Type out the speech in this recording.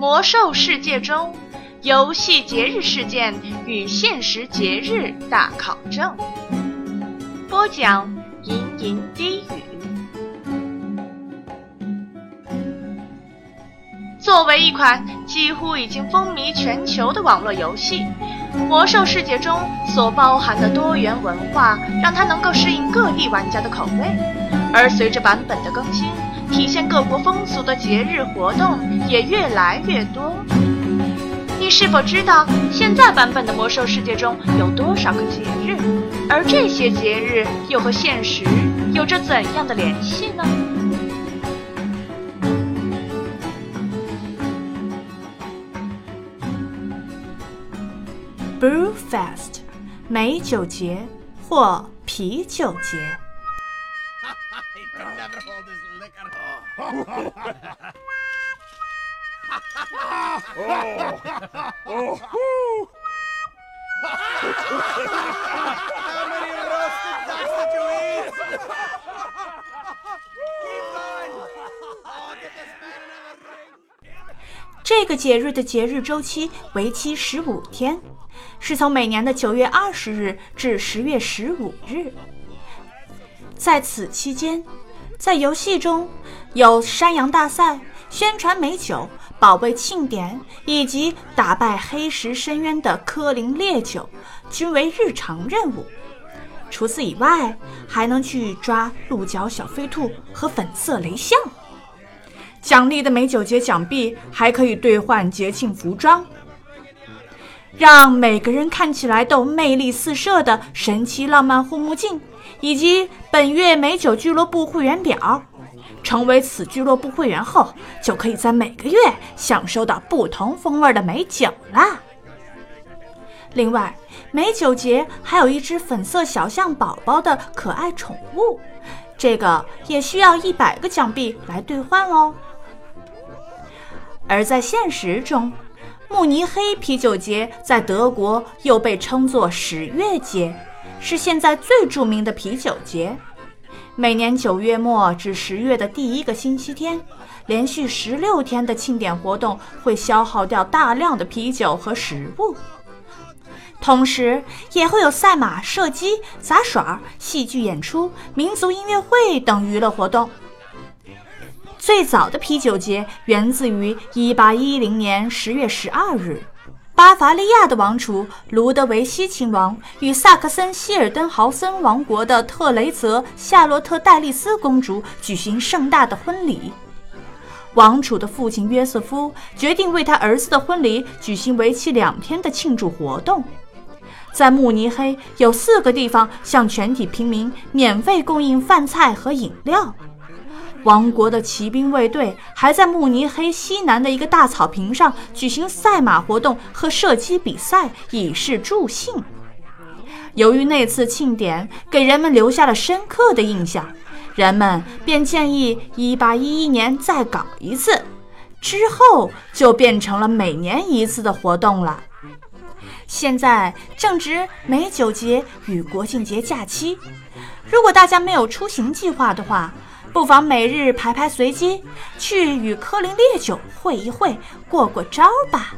魔兽世界中游戏节日事件与现实节日大考证。播讲：吟吟低语。作为一款几乎已经风靡全球的网络游戏，《魔兽世界》中所包含的多元文化，让它能够适应各地玩家的口味。而随着版本的更新，体现各国风俗的节日活动也越来越多。你是否知道现在版本的《魔兽世界》中有多少个节日？而这些节日又和现实有着怎样的联系呢？Brew Fest，美酒节或啤酒节。He can never hold his liquor. How many roasted ducks did you eat? Keep going. Oh, get this man another drink. 这个节日的节日周期为期十五天，是从每年的九月二十日至十月十五日。在此期间，在游戏中有山羊大赛、宣传美酒、保卫庆典以及打败黑石深渊的科林烈酒，均为日常任务。除此以外，还能去抓鹿角小飞兔和粉色雷象。奖励的美酒节奖币还可以兑换节庆服装，让每个人看起来都魅力四射的神奇浪漫护目镜，以及本月美酒俱乐部会员表。成为此俱乐部会员后，就可以在每个月享受到不同风味的美酒啦。另外，美酒节还有一只粉色小象宝宝的可爱宠物，这个也需要一百个奖币来兑换哦。而在现实中，慕尼黑啤酒节在德国又被称作十月节，是现在最著名的啤酒节。每年九月末至十月的第一个星期天，连续十六天的庆典活动会消耗掉大量的啤酒和食物，同时也会有赛马、射击、杂耍、戏剧演出、民族音乐会等娱乐活动。最早的啤酒节源自于1810年10月12日，巴伐利亚的王储卢德维希亲王与萨克森希尔登豪森王国的特雷泽夏洛特戴丽丝公主举行盛大的婚礼。王储的父亲约瑟夫决定为他儿子的婚礼举行为期两天的庆祝活动。在慕尼黑有四个地方向全体平民免费供应饭菜和饮料。王国的骑兵卫队还在慕尼黑西南的一个大草坪上举行赛马活动和射击比赛，以示助兴。由于那次庆典给人们留下了深刻的印象，人们便建议1811年再搞一次，之后就变成了每年一次的活动了。现在正值美酒节与国庆节假期，如果大家没有出行计划的话，不妨每日排排随机，去与科林烈酒会一会，过过招吧。